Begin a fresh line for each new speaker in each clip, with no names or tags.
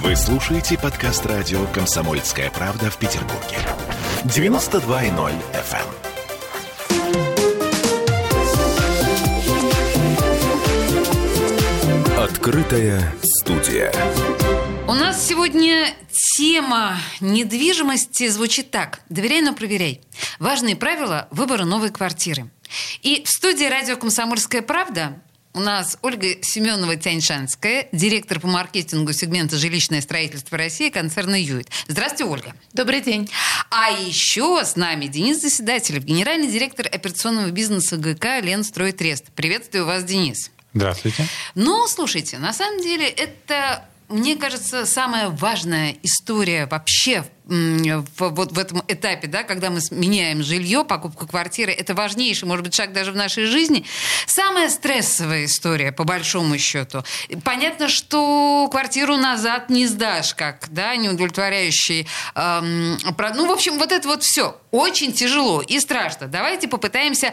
Вы слушаете подкаст радио «Комсомольская правда» в Петербурге. 92.0 FM. Открытая студия.
У нас сегодня тема недвижимости звучит так. Доверяй, но проверяй. Важные правила выбора новой квартиры. И в студии радио «Комсомольская правда» у нас Ольга Семенова-Тяньшанская, директор по маркетингу сегмента «Жилищное строительство России» концерна «Юит». Здравствуйте, Ольга.
Добрый день.
А еще с нами Денис Заседателев, генеральный директор операционного бизнеса ГК «Ленстройтрест». Приветствую вас, Денис.
Здравствуйте.
Ну, слушайте, на самом деле это мне кажется, самая важная история вообще в, вот в этом этапе, да, когда мы меняем жилье, покупку квартиры, это важнейший, может быть, шаг даже в нашей жизни. Самая стрессовая история, по большому счету. Понятно, что квартиру назад не сдашь, как, да, неудовлетворяющий. Эм, ну, в общем, вот это вот все очень тяжело и страшно. Давайте попытаемся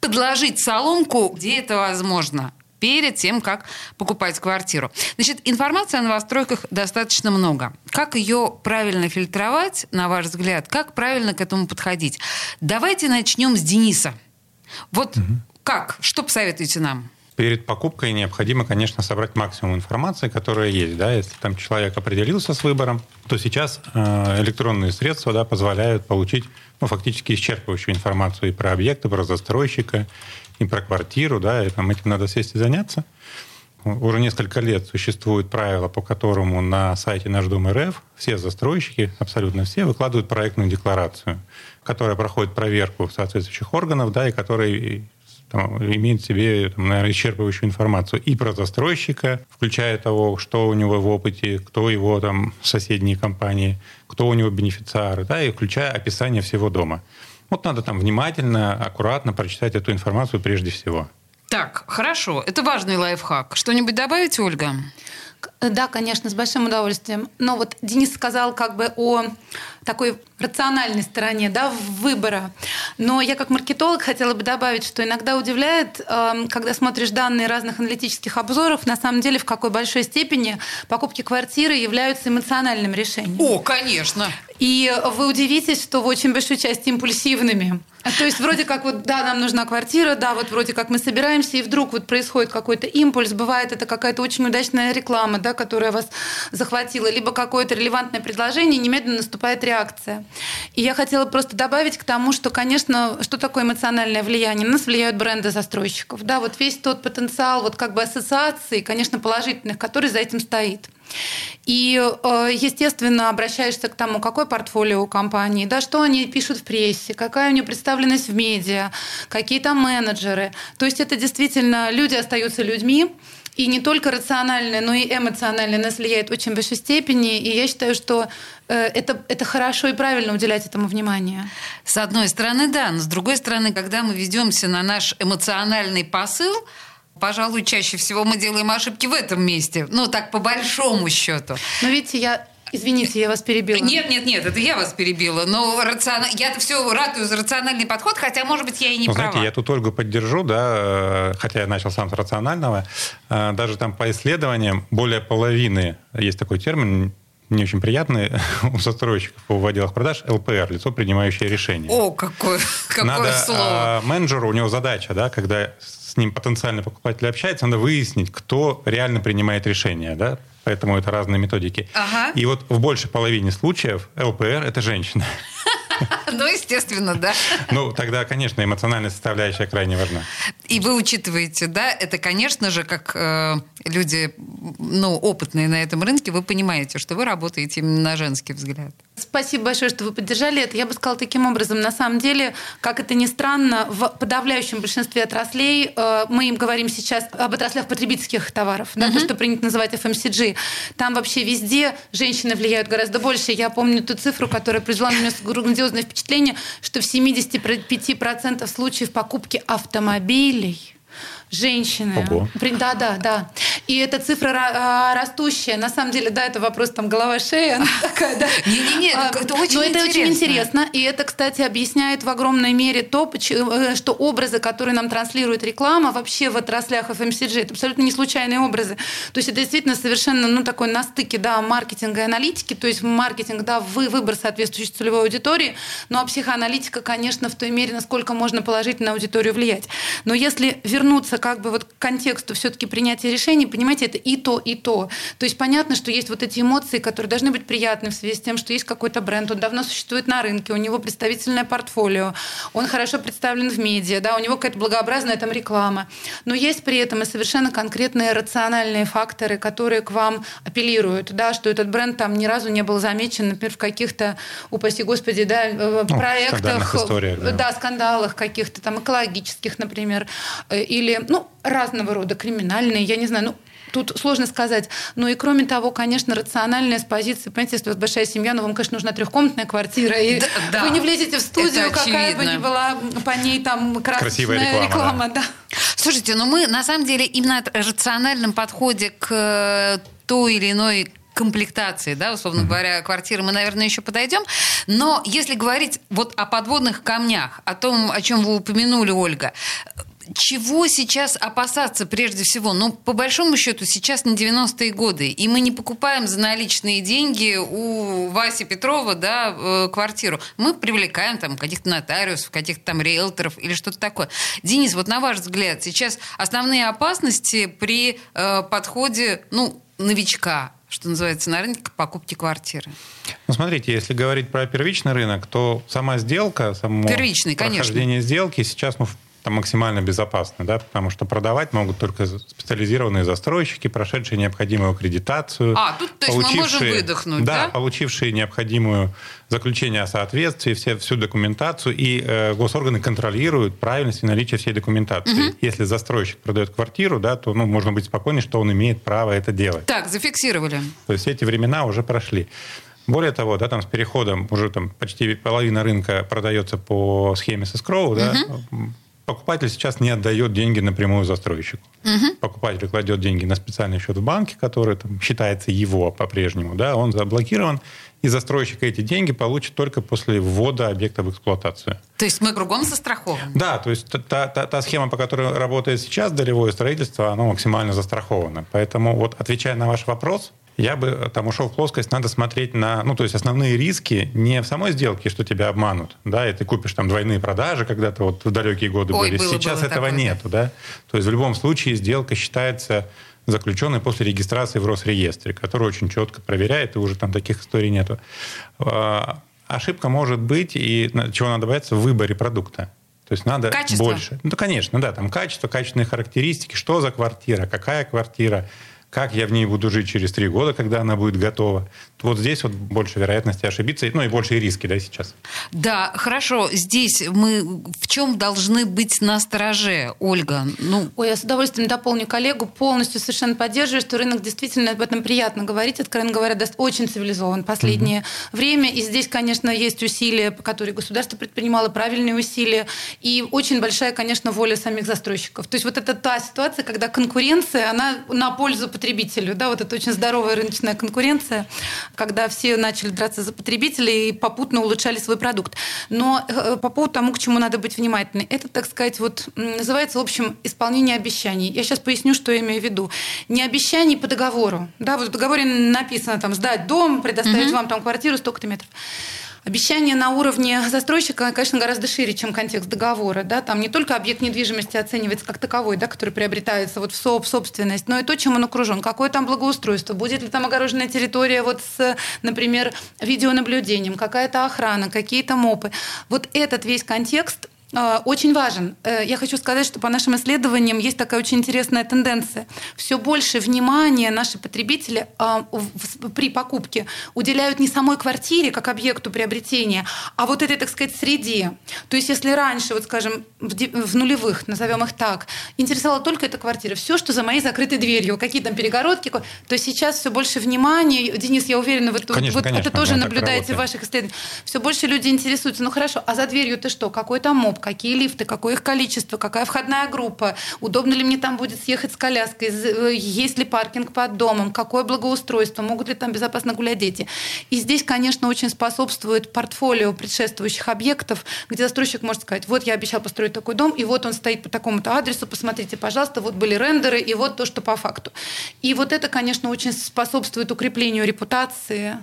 подложить соломку, где это возможно перед тем, как покупать квартиру. Значит, информации о новостройках достаточно много. Как ее правильно фильтровать, на ваш взгляд? Как правильно к этому подходить? Давайте начнем с Дениса. Вот угу. как? Что посоветуете нам?
Перед покупкой необходимо, конечно, собрать максимум информации, которая есть. Да? Если там человек определился с выбором, то сейчас э, электронные средства да, позволяют получить ну, фактически исчерпывающую информацию и про объекты, про застройщика, и про квартиру, да, и там этим надо сесть и заняться. Уже несколько лет существует правило, по которому на сайте Наш Дом РФ все застройщики, абсолютно все, выкладывают проектную декларацию, которая проходит проверку соответствующих органов, да, и которая там, имеет в себе, там, наверное, исчерпывающую информацию и про застройщика, включая того, что у него в опыте, кто его там соседние компании, кто у него бенефициары, да, и включая описание всего дома. Вот надо там внимательно, аккуратно прочитать эту информацию прежде всего.
Так, хорошо. Это важный лайфхак. Что-нибудь добавить, Ольга?
Да, конечно, с большим удовольствием. Но вот Денис сказал как бы о такой рациональной стороне да, выбора. Но я как маркетолог хотела бы добавить, что иногда удивляет, эм, когда смотришь данные разных аналитических обзоров, на самом деле в какой большой степени покупки квартиры являются эмоциональным решением.
О, конечно.
И вы удивитесь, что в очень большой части импульсивными. То есть вроде как вот, да, нам нужна квартира, да, вот вроде как мы собираемся, и вдруг вот происходит какой-то импульс, бывает это какая-то очень удачная реклама, да, которая вас захватила, либо какое-то релевантное предложение, немедленно наступает реакция. И я хотела просто добавить к тому, что, конечно, что такое эмоциональное влияние? На нас влияют бренды застройщиков, да, вот весь тот потенциал, вот как бы ассоциаций, конечно, положительных, который за этим стоит. И, э, естественно, обращаешься к тому, какое портфолио у компании, да, что они пишут в прессе, какая у нее представленность в медиа, какие там менеджеры. То есть это действительно люди остаются людьми, и не только рациональное, но и эмоциональное нас влияет очень большой степени. И я считаю, что э, это, это хорошо и правильно уделять этому внимание.
С одной стороны, да. Но с другой стороны, когда мы ведемся на наш эмоциональный посыл, Пожалуй, чаще всего мы делаем ошибки в этом месте. Ну, так по большому счету.
Но видите, я Извините, я вас перебила.
Нет, нет, нет, это я вас перебила. Но рацион... я все ратую за рациональный подход, хотя, может быть, я и не ну, права.
Знаете, я тут Ольгу поддержу, да, э, хотя я начал сам с рационального. Э, даже там по исследованиям более половины, есть такой термин, не очень приятный у застройщиков в отделах продаж ЛПР, лицо, принимающее решение.
О, какое, какое
Надо,
слово.
Э, менеджеру, у него задача, да, когда с ним потенциальный покупатель общается, надо выяснить, кто реально принимает решение, да, поэтому это разные методики.
Ага.
И вот в большей половине случаев ЛПР – это женщина.
Ну, естественно, да.
Ну, тогда, конечно, эмоциональная составляющая крайне важна.
И вы учитываете, да, это, конечно же, как э, люди, ну, опытные на этом рынке, вы понимаете, что вы работаете именно на женский взгляд.
Спасибо большое, что вы поддержали это. Я бы сказала таким образом. На самом деле, как это ни странно, в подавляющем большинстве отраслей, э, мы им говорим сейчас об отраслях потребительских товаров, uh-huh. да, то, что принято называть FMCG, там вообще везде женщины влияют гораздо больше. Я помню ту цифру, которая произвела на меня грандиозное впечатление, что в 75% случаев покупки автомобилей женщины.
Ого.
Да, да, да. И эта цифра ра- а, растущая. На самом деле, да, это вопрос там голова-шея. она такая, да.
Не-не-не,
А,
это очень
Но это очень
интересно.
И это, кстати, объясняет в огромной мере то, э, что образы, которые нам транслирует реклама вообще в отраслях FMCG, это абсолютно не случайные образы. То есть это действительно совершенно ну, такой на стыке да, маркетинга и аналитики. То есть маркетинг, да, вы, выбор соответствующей целевой аудитории. Ну а психоаналитика, конечно, в той мере, насколько можно положительно на аудиторию влиять. Но если вернуться как бы вот к контексту все-таки принятия решений, понимаете, это и то, и то. То есть понятно, что есть вот эти эмоции, которые должны быть приятны в связи с тем, что есть какой-то бренд, он давно существует на рынке, у него представительное портфолио, он хорошо представлен в медиа, да, у него какая-то благообразная там реклама. Но есть при этом и совершенно конкретные рациональные факторы, которые к вам апеллируют, да, что этот бренд там ни разу не был замечен, например, в каких-то, упаси господи, да, э, проектах,
скандальных историях, да.
да, скандалах каких-то там экологических, например, э, или, ну, разного рода криминальные, я не знаю, ну, Тут сложно сказать. Ну и кроме того, конечно, рациональная с позиции, понимаете, если у вас большая семья, ну вам, конечно, нужна трехкомнатная квартира, и
Да, да.
вы не влезете в студию,
Это
какая бы ни была по ней там красочная
Красивая реклама,
да.
Слушайте, ну мы на самом деле именно о рациональном подходе к э, той или иной комплектации, да, условно говоря, квартиры, мы, наверное, еще подойдем. Но если говорить вот о подводных камнях, о том, о чем вы упомянули, Ольга, чего сейчас опасаться прежде всего? Ну, по большому счету, сейчас не 90-е годы, и мы не покупаем за наличные деньги у Васи Петрова да, э, квартиру. Мы привлекаем там каких-то нотариусов, каких-то там риэлторов или что-то такое. Денис, вот на ваш взгляд, сейчас основные опасности при э, подходе, ну, новичка, что называется, на рынке к покупке квартиры?
Ну, смотрите, если говорить про первичный рынок, то сама сделка, само
Первичный, конечно.
прохождение сделки сейчас ну, там максимально безопасно, да, потому что продавать могут только специализированные застройщики, прошедшие необходимую аккредитацию.
А, тут, то есть мы можем выдохнуть, да?
получившие необходимую заключение о соответствии, все, всю документацию, и э, госорганы контролируют правильность и наличие всей документации. Если застройщик продает квартиру, да, то ну, можно быть спокойным, что он имеет право это делать.
Так, зафиксировали.
То есть эти времена уже прошли. Более того, да, там с переходом уже там почти половина рынка продается по схеме с escrow, да, покупатель сейчас не отдает деньги напрямую застройщику. Покупатель кладет деньги на специальный счет в банке, который там, считается его по-прежнему, да, он заблокирован, и застройщик эти деньги получит только после ввода объекта в эксплуатацию.
То есть мы кругом застрахованы.
Да, то есть та, та- та схема, по которой работает сейчас долевое строительство, оно максимально застраховано. Поэтому вот отвечая на ваш вопрос, я бы там ушел в плоскость, надо смотреть на, ну, то есть основные риски не в самой сделке, что тебя обманут, да, и ты купишь там двойные продажи когда-то вот в далекие годы
Ой,
были.
было,
Сейчас
было
этого
такое,
нету, да. То есть в любом случае сделка считается заключенной после регистрации в Росреестре, который очень четко проверяет, и уже там таких историй нету. А, Ошибка может быть, и чего надо бояться, в выборе продукта. То есть надо
Качество.
больше. Ну, конечно, да, там качество, качественные характеристики, что за квартира, какая квартира, как я в ней буду жить через три года, когда она будет готова. Вот здесь вот больше вероятности ошибиться, ну и больше риски, да, сейчас.
Да, хорошо. Здесь мы в чем должны быть на стороже, Ольга? Ну,
Ой, я с удовольствием дополню коллегу. Полностью совершенно поддерживаю, что рынок действительно об этом приятно говорить. Откровенно говоря, даст очень цивилизован в последнее время. И здесь, конечно, есть усилия, которые государство предпринимало, правильные усилия. И очень большая, конечно, воля самих застройщиков. То есть вот это та ситуация, когда конкуренция, она на пользу потребителю. Да, вот это очень здоровая рыночная конкуренция, когда все начали драться за потребителей и попутно улучшали свой продукт. Но э, по поводу тому, к чему надо быть внимательны, это, так сказать, вот называется, в общем, исполнение обещаний. Я сейчас поясню, что я имею в виду. Не обещаний по договору. Да, вот в договоре написано там сдать дом, предоставить вам там квартиру столько-то метров. Обещание на уровне застройщика, конечно, гораздо шире, чем контекст договора. Да? Там не только объект недвижимости оценивается как таковой, да, который приобретается вот в соб- собственность, но и то, чем он окружен. Какое там благоустройство, будет ли там огороженная территория вот с, например, видеонаблюдением, какая-то охрана, какие-то мопы. Вот этот весь контекст очень важен. Э, Я хочу сказать, что по нашим исследованиям есть такая очень интересная тенденция. Все больше внимания наши потребители а, при покупке уделяют не самой квартире как объекту приобретения, а вот этой, так сказать, среде. То есть если раньше, вот скажем, в нулевых, назовем их так, интересовала только эта квартира, все, что за моей закрытой дверью, какие там перегородки, то сейчас все больше внимания. Денис, я уверена, вы
Конечно,
вот
конечно,
это тоже наблюдаете в ваших исследованиях. Все больше люди интересуются. Ну хорошо, а за дверью ты что? Какой там моп? Какие лифты, какое их количество, какая входная группа, удобно ли мне там будет съехать с коляской, э, есть ли паркинг под домом, какое благоустройство, могут ли там безопасно гулять дети. И здесь, конечно, очень способствует портфолио предшествующих объектов, где застройщик может сказать, вот я обещал построить такой дом, и вот он стоит по такому-то адресу, посмотрите, пожалуйста, вот были рендеры, и вот то, что по факту. И вот это, конечно, очень способствует укреплению репутации.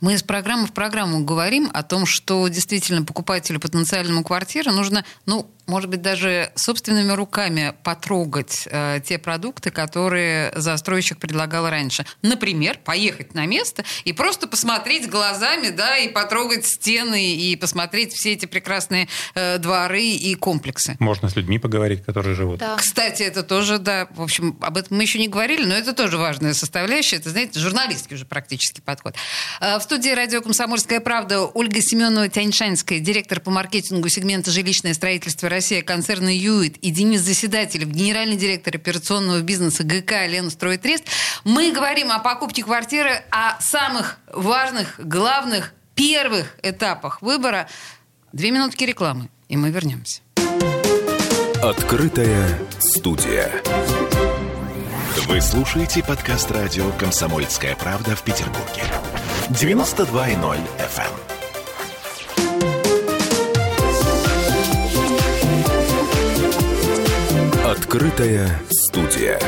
Мы из программы в программу говорим о том, что действительно покупателю потенциальному квартиры нужно, ну, может быть, даже собственными руками потрогать э, те продукты, которые застройщик предлагал раньше. Например, поехать на место и просто посмотреть глазами, да, и потрогать стены, и посмотреть все эти прекрасные э, дворы и комплексы.
Можно с людьми поговорить, которые живут.
Да. Кстати, это тоже, да, в общем, об этом мы еще не говорили, но это тоже важная составляющая. Это, знаете, журналистский уже практически подход. Э, в студии радио «Комсомольская правда» Ольга Семенова-Тяньшанская, директор по маркетингу сегмента «Жилищное строительство Россия» концерна «Юит» и Денис Заседателев, генеральный директор операционного бизнеса ГК «Лен Стройтрест». Мы говорим о покупке квартиры, о самых важных, главных, первых этапах выбора. Две минутки рекламы, и мы вернемся.
Открытая студия. Вы слушаете подкаст радио «Комсомольская правда» в Петербурге. 92.0 FM. Открытая студия.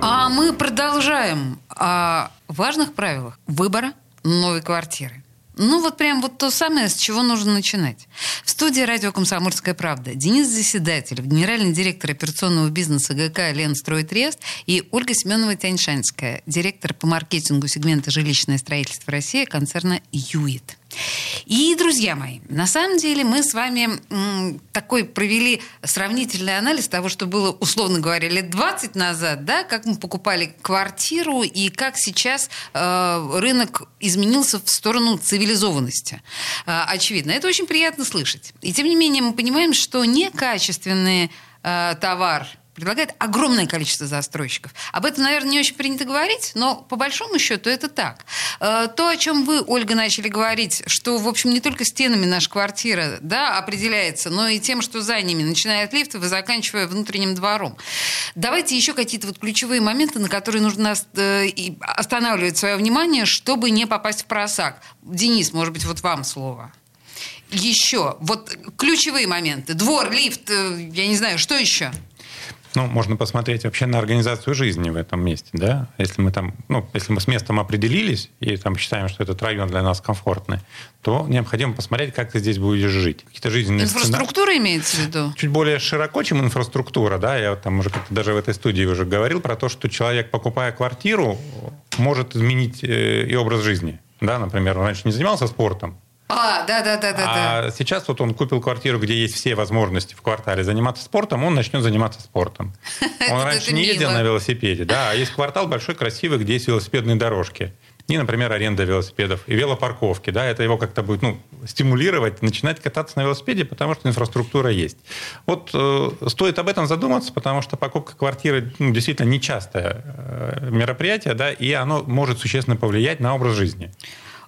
А мы продолжаем о важных правилах выбора новой квартиры. Ну, вот прям вот то самое, с чего нужно начинать. В студии радио «Комсомольская правда» Денис Заседатель, генеральный директор операционного бизнеса ГК «Лен Стройтрест» и Ольга Семенова-Тяньшанская, директор по маркетингу сегмента «Жилищное строительство России» концерна «Юит». И, друзья мои, на самом деле мы с вами такой провели сравнительный анализ того, что было, условно говоря, лет 20 назад, да, как мы покупали квартиру и как сейчас э, рынок изменился в сторону цивилизованности. Э, очевидно, это очень приятно слышать. И тем не менее мы понимаем, что некачественный э, товар предлагает огромное количество застройщиков. Об этом, наверное, не очень принято говорить, но по большому счету это так. Э, то, о чем вы, Ольга, начали говорить, что, в общем, не только стенами наша квартира да, определяется, но и тем, что за ними, начиная от лифтов и заканчивая внутренним двором. Давайте еще какие-то вот ключевые моменты, на которые нужно э, останавливать свое внимание, чтобы не попасть в просак. Денис, может быть, вот вам слово еще? Вот ключевые моменты. Двор, лифт, э, я не знаю, что еще?
Ну, можно посмотреть вообще на организацию жизни в этом месте, да. Если мы там, ну, если мы с местом определились и там считаем, что этот район для нас комфортный, то необходимо посмотреть, как ты здесь будешь жить.
Какие-то жизненные Инфраструктура сцена... имеется в виду?
Чуть более широко, чем инфраструктура, да. Я вот там уже как-то даже в этой студии уже говорил про то, что человек, покупая квартиру, может изменить э, и образ жизни. Да, например, он раньше не занимался спортом,
а, да, да, да, да.
А да. сейчас вот он купил квартиру, где есть все возможности в квартале заниматься спортом, он начнет заниматься спортом. Он раньше не ездил на велосипеде, да, а есть квартал большой, красивый, где есть велосипедные дорожки. И, например, аренда велосипедов и велопарковки, да, это его как-то будет, ну, стимулировать, начинать кататься на велосипеде, потому что инфраструктура есть. Вот э, стоит об этом задуматься, потому что покупка квартиры ну, действительно нечастое э, мероприятие, да, и оно может существенно повлиять на образ жизни.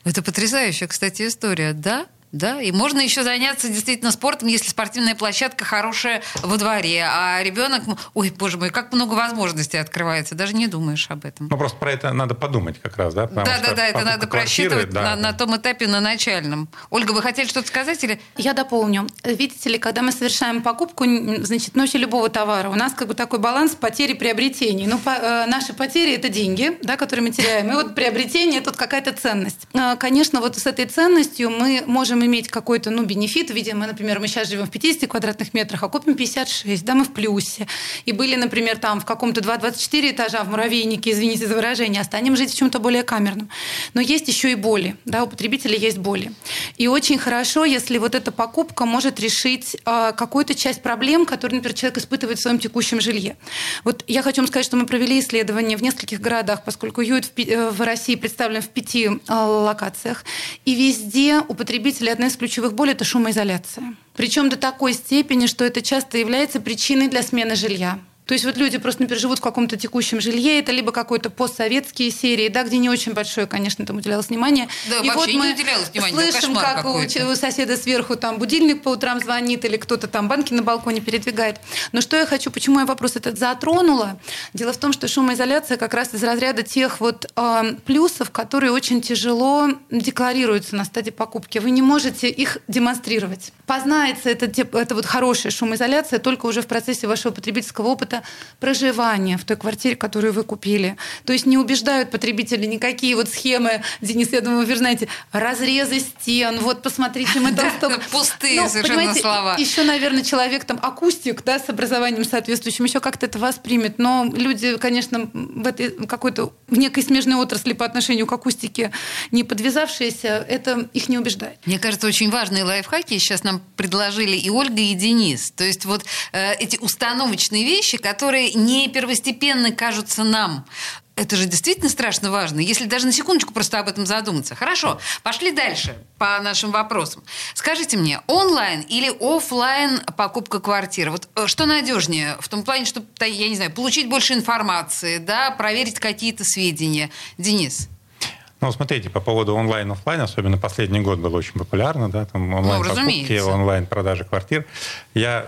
Это потрясающая, кстати, история, да? Да, и можно еще заняться действительно спортом, если спортивная площадка хорошая во дворе, а ребенок, ой, боже мой, как много возможностей открывается, даже не думаешь об этом.
Ну просто про это надо подумать как раз, да?
да, да, да, это надо просчитывать да, на, да. на том этапе, на начальном. Ольга, вы хотели что-то сказать или?
Я дополню. Видите ли, когда мы совершаем покупку, значит, ночи любого товара, у нас как бы такой баланс потери приобретений. Ну, по, э, наши потери это деньги, да, которые мы теряем, и вот приобретение тут какая-то ценность. Э, конечно, вот с этой ценностью мы можем можем иметь какой-то ну, бенефит. Видимо, например, мы сейчас живем в 50 квадратных метрах, а купим 56, да, мы в плюсе. И были, например, там в каком-то 2-24 этажа в муравейнике, извините за выражение, а жить в чем-то более камерном. Но есть еще и боли, да, у потребителя есть боли. И очень хорошо, если вот эта покупка может решить э, какую-то часть проблем, которые, например, человек испытывает в своем текущем жилье. Вот я хочу вам сказать, что мы провели исследование в нескольких городах, поскольку ЮИТ в, э, в России представлен в пяти э, локациях, и везде у потребителя одна из ключевых болей – это шумоизоляция. Причем до такой степени, что это часто является причиной для смены жилья. То есть вот люди просто, например, живут в каком-то текущем жилье, это либо какой-то постсоветские серии, да, где не очень большое, конечно, там уделялось внимание.
Да,
и
вообще
вот
не
мы
уделялось внимания, ну,
слышим, как у, соседа сверху там будильник по утрам звонит, или кто-то там банки на балконе передвигает. Но что я хочу, почему я вопрос этот затронула? Дело в том, что шумоизоляция как раз из разряда тех вот э, плюсов, которые очень тяжело декларируются на стадии покупки. Вы не можете их демонстрировать. Познается это, это вот хорошая шумоизоляция только уже в процессе вашего потребительского опыта проживания в той квартире, которую вы купили. То есть не убеждают потребители никакие вот схемы, Денис, я думаю, вы знаете, разрезы стен, вот посмотрите, мы там столько...
пустые совершенно слова.
Еще, наверное, человек там акустик, да, с образованием соответствующим, еще как-то это воспримет. Но люди, конечно, в этой какой-то в некой смежной отрасли по отношению к акустике не подвязавшиеся, это их не убеждает.
Мне кажется, очень важные лайфхаки сейчас нам предложили и Ольга, и Денис. То есть вот э, эти установочные вещи, которые не первостепенно кажутся нам. Это же действительно страшно важно, если даже на секундочку просто об этом задуматься. Хорошо, пошли дальше по нашим вопросам. Скажите мне, онлайн или офлайн покупка квартиры? Вот э, что надежнее в том плане, чтобы, я не знаю, получить больше информации, да, проверить какие-то сведения? Денис?
Ну, смотрите, по поводу онлайн-офлайн, особенно последний год было очень популярно, да, там онлайн-покупки,
Ну,
онлайн-продажи квартир. Я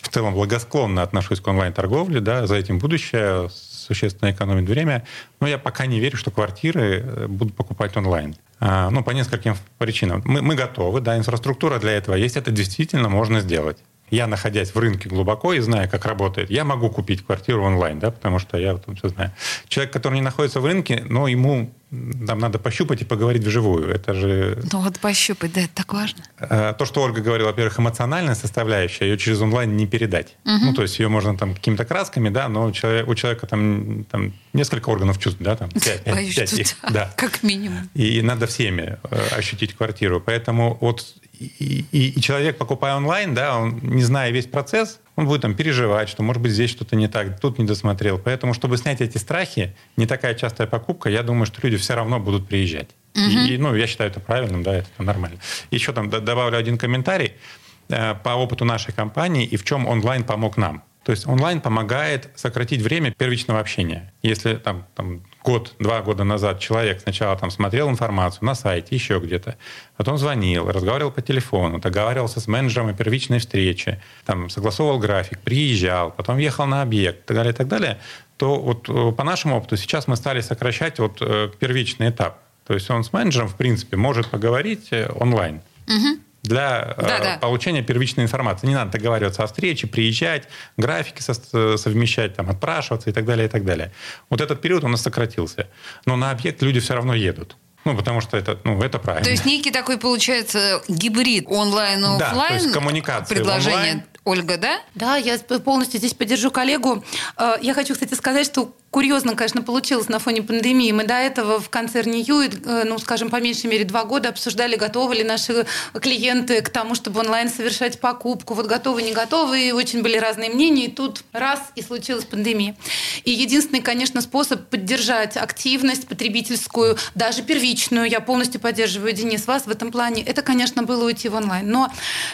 в целом благосклонно отношусь к онлайн-торговле, да, за этим будущее, существенно экономит время, но я пока не верю, что квартиры э, будут покупать онлайн. А, Ну, по нескольким причинам. Мы, мы готовы, да, инфраструктура для этого есть, это действительно можно сделать. Я, находясь в рынке глубоко и зная, как работает, я могу купить квартиру онлайн, да, потому что я вот все знаю. Человек, который не находится в рынке, но ему м, там надо пощупать и поговорить вживую. Это же
Ну вот пощупать, да, это так важно.
э, то, что Ольга говорила, во-первых, эмоциональная составляющая, ее через онлайн не передать. Ну, то есть ее можно там какими-то красками, да, но у человека, у человека там, там несколько органов чувств, да, там пять, пять-
Боюсь,
пять их,
да,
да.
как минимум.
И надо всеми э, ощутить квартиру. Поэтому вот и, и- и человек, покупая онлайн, да, он, не зная весь процесс, он будет там переживать, что, может быть, здесь что-то не так, тут не досмотрел. Поэтому, чтобы снять эти страхи, не такая частая покупка, я думаю, что люди все равно будут приезжать. И, и, ну, я считаю это правильным, да, это нормально. Еще там добавлю один комментарий э, по опыту нашей компании и в чем онлайн помог нам. То есть онлайн помогает сократить время первичного общения. Если там, там год, два года назад человек сначала там смотрел информацию на сайте, еще где-то, потом звонил, разговаривал по телефону, договаривался с менеджером о первичной встрече, там, согласовывал график, приезжал, потом ехал на объект и так далее, и так далее, то вот э, по нашему опыту сейчас мы стали сокращать вот э, первичный этап. То есть он с менеджером, в принципе, может поговорить э, онлайн для э,
Да, да.
получения первичной информации. Не надо договариваться о встрече, приезжать, графики со- совмещать, там, отпрашиваться и так далее, и так далее. Вот этот период у нас сократился. Но на объект люди все равно едут. Ну, потому что это, ну, это правильно.
То есть некий такой получается гибрид онлайн и
Да, то есть коммуникация
Предложение
онлайн.
Ольга, да?
Да, я полностью здесь поддержу коллегу. Э, Я хочу, кстати, сказать, что курьезно, конечно, получилось на фоне пандемии. Мы до этого в концерне Юит, э, ну, скажем, по меньшей мере два года обсуждали, готовы ли наши клиенты к тому, чтобы онлайн совершать покупку. Вот готовы, не готовы. И очень были разные мнения. И тут раз, и случилась пандемия. И единственный, конечно, способ поддержать активность потребительскую, даже первичную, я полностью поддерживаю, Денис, вас в этом плане, это, конечно, было уйти в онлайн. Но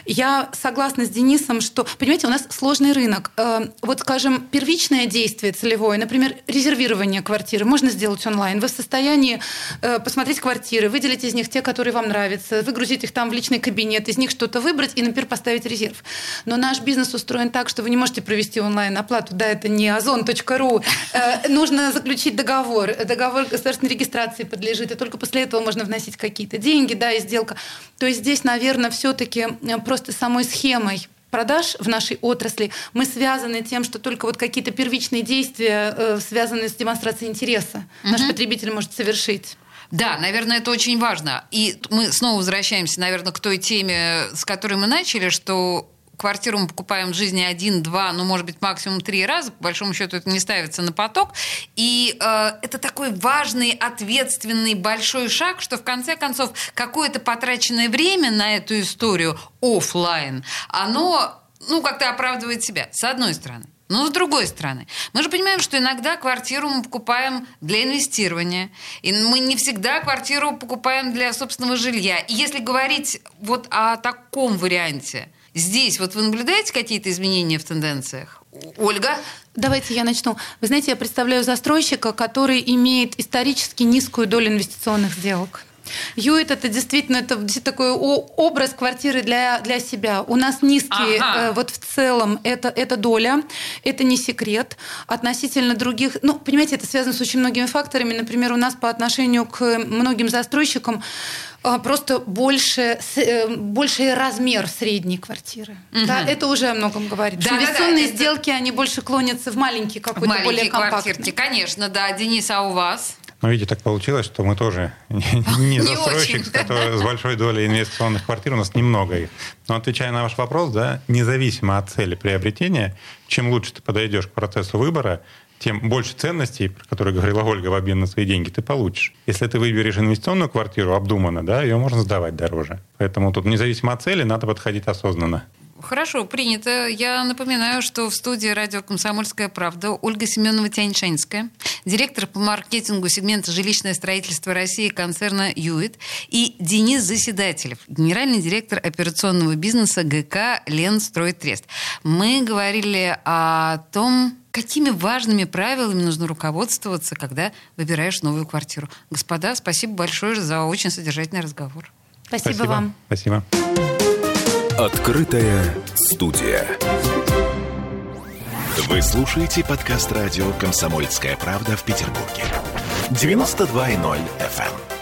я согласна с Денисом, что, понимаете, у нас сложный рынок. Э, Вот, скажем, первичное действие целевое, например, резервирование квартиры можно сделать онлайн. Вы в состоянии э, посмотреть квартиры, выделить из них те, которые вам нравятся, выгрузить их там в личный кабинет, из них что-то выбрать и, например, поставить резерв. Но наш бизнес устроен так, что вы не можете провести онлайн-оплату. Да, это не озон.ру. Э, Нужно заключить договор. Договор государственной регистрации подлежит, и только после этого можно вносить какие-то деньги, да, и сделка. То есть здесь, наверное, все-таки просто самой схемой продаж в нашей отрасли мы связаны тем, что только вот какие-то первичные действия, э, связанные с демонстрацией интереса, наш потребитель может совершить.
Да, наверное, это очень важно. И мы снова возвращаемся, наверное, к той теме, с которой мы начали, что квартиру мы покупаем в жизни один, два, ну, может быть, максимум три раза. По большому счету это не ставится на поток. И э, это такой важный, ответственный, большой шаг, что в конце концов какое-то потраченное время на эту историю офлайн, оно, ну, как-то оправдывает себя, с одной стороны. Но с другой стороны, мы же понимаем, что иногда квартиру мы покупаем для инвестирования. И мы не всегда квартиру покупаем для собственного жилья. И если говорить вот о таком варианте, Здесь вот вы наблюдаете какие-то изменения в тенденциях? Ольга?
Давайте я начну. Вы знаете, я представляю застройщика, который имеет исторически низкую долю инвестиционных сделок. Юит это действительно это такой образ квартиры для, для себя. У нас низкий, ага. э, вот в целом, это, это доля, это не секрет. Относительно других, ну, понимаете, это связано с очень многими факторами. Например, у нас по отношению к многим застройщикам э, просто больше, э, больший размер средней квартиры. Угу. Да, это уже о многом говорит. Да, Инвестиционные да, да, сделки, это... они больше клонятся в маленькие какой-то более компактный. квартирки,
конечно, да. Денис, а у вас?
Но видите, так получилось, что мы тоже не застройщик, с большой долей инвестиционных квартир, у нас немного их. Но отвечая на ваш вопрос, да, независимо от цели приобретения, чем лучше ты подойдешь к процессу выбора, тем больше ценностей, про которые говорила Ольга, в обмен на свои деньги ты получишь. Если ты выберешь инвестиционную квартиру обдуманно, да, ее можно сдавать дороже. Поэтому тут независимо от цели надо подходить осознанно.
Хорошо, принято. Я напоминаю, что в студии радио «Комсомольская правда» Ольга Семенова Тяньшанская, директор по маркетингу сегмента «Жилищное строительство России» концерна «Юит» и Денис Заседателев, генеральный директор операционного бизнеса ГК «Ленстройтрест». Мы говорили о том, какими важными правилами нужно руководствоваться, когда выбираешь новую квартиру. Господа, спасибо большое за очень содержательный разговор.
Спасибо, спасибо. вам.
Спасибо.
Открытая студия. Вы слушаете подкаст радио «Комсомольская правда» в Петербурге. 92.0 FM.